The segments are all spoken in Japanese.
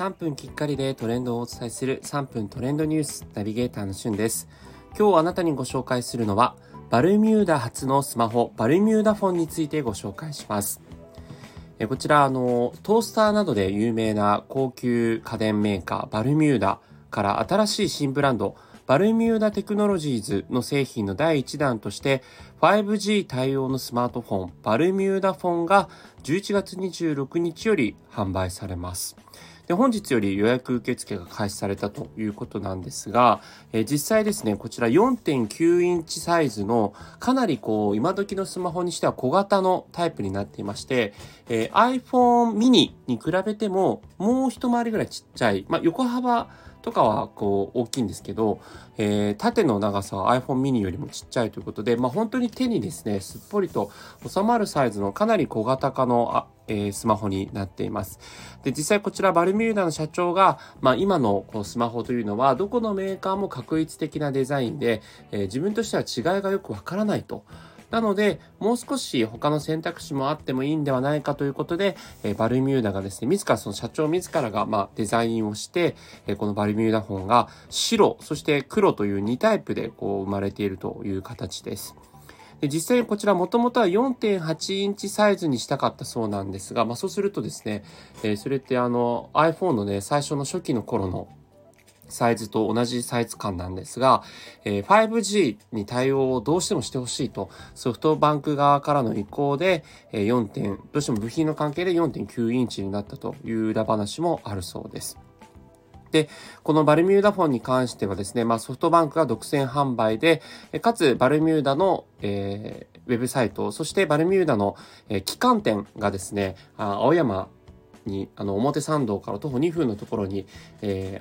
3分きっかりでトレンドをお伝えする3分トレンドニュースナビゲーターのしゅんです。今日あなたにご紹介するのはバルミューダ発のスマホバルミューダフォンについてご紹介します。こちら、あの、トースターなどで有名な高級家電メーカーバルミューダから新しい新ブランドバルミューダテクノロジーズの製品の第1弾として 5G 対応のスマートフォンバルミューダフォンが11月26日より販売されます。で本日より予約受付が開始されたということなんですが、えー、実際ですね、こちら4.9インチサイズのかなりこう今時のスマホにしては小型のタイプになっていまして、えー、iPhone mini に比べてももう一回りぐらいちっちゃい、まあ、横幅とかはこう大きいんですけど、えー、縦の長さは iPhone mini よりもちっちゃいということで、まあ、本当に手にですね、すっぽりと収まるサイズのかなり小型化のあ、え、スマホになっています。で、実際こちらバルミューダの社長が、まあ、今のこうスマホというのはどこのメーカーも確一的なデザインで、えー、自分としては違いがよくわからないと。なので、もう少し他の選択肢もあってもいいんではないかということで、えー、バルミューダがですね、自らその社長自らが、まあ、デザインをして、えー、このバルミューダフォンが白、そして黒という2タイプでこう生まれているという形です。で実際にこちらもともとは4.8インチサイズにしたかったそうなんですが、まあそうするとですね、えー、それってあの iPhone のね、最初の初期の頃のサイズと同じサイズ感なんですが、え、5G に対応をどうしてもしてほしいと、ソフトバンク側からの意向で、え、4. 点、どうしても部品の関係で4.9インチになったという裏話もあるそうです。で、このバルミューダフォンに関してはですね、まあ、ソフトバンクが独占販売で、かつバルミューダの、えー、ウェブサイト、そしてバルミューダの、えー、旗艦店がですね、あ青山に、あの、表参道から徒歩2分のところに、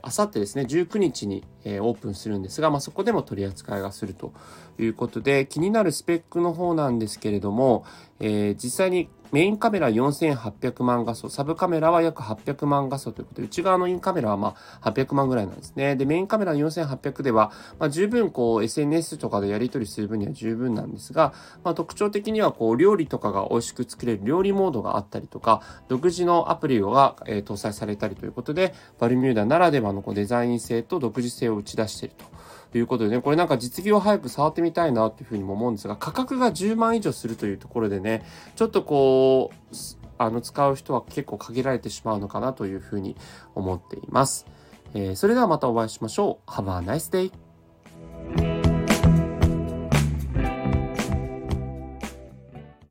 あさってですね、19日に、えー、オープンするんですが、まあ、そこでも取り扱いがするということで、気になるスペックの方なんですけれども、えー、実際にメインカメラ4800万画素、サブカメラは約800万画素ということで、内側のインカメラはまあ800万ぐらいなんですね。で、メインカメラ4800では、まあ、十分こう SNS とかでやり取りする分には十分なんですが、まあ、特徴的にはこう料理とかが美味しく作れる料理モードがあったりとか、独自のアプリが、えー、搭載されたりということで、バルミューダならではのこうデザイン性と独自性を打ち出していると。ということでね、これなんか実技を早く触ってみたいなっていうふうにも思うんですが、価格が10万以上するというところでね、ちょっとこう、あの、使う人は結構限られてしまうのかなというふうに思っています。えー、それではまたお会いしましょう。Have a nice day!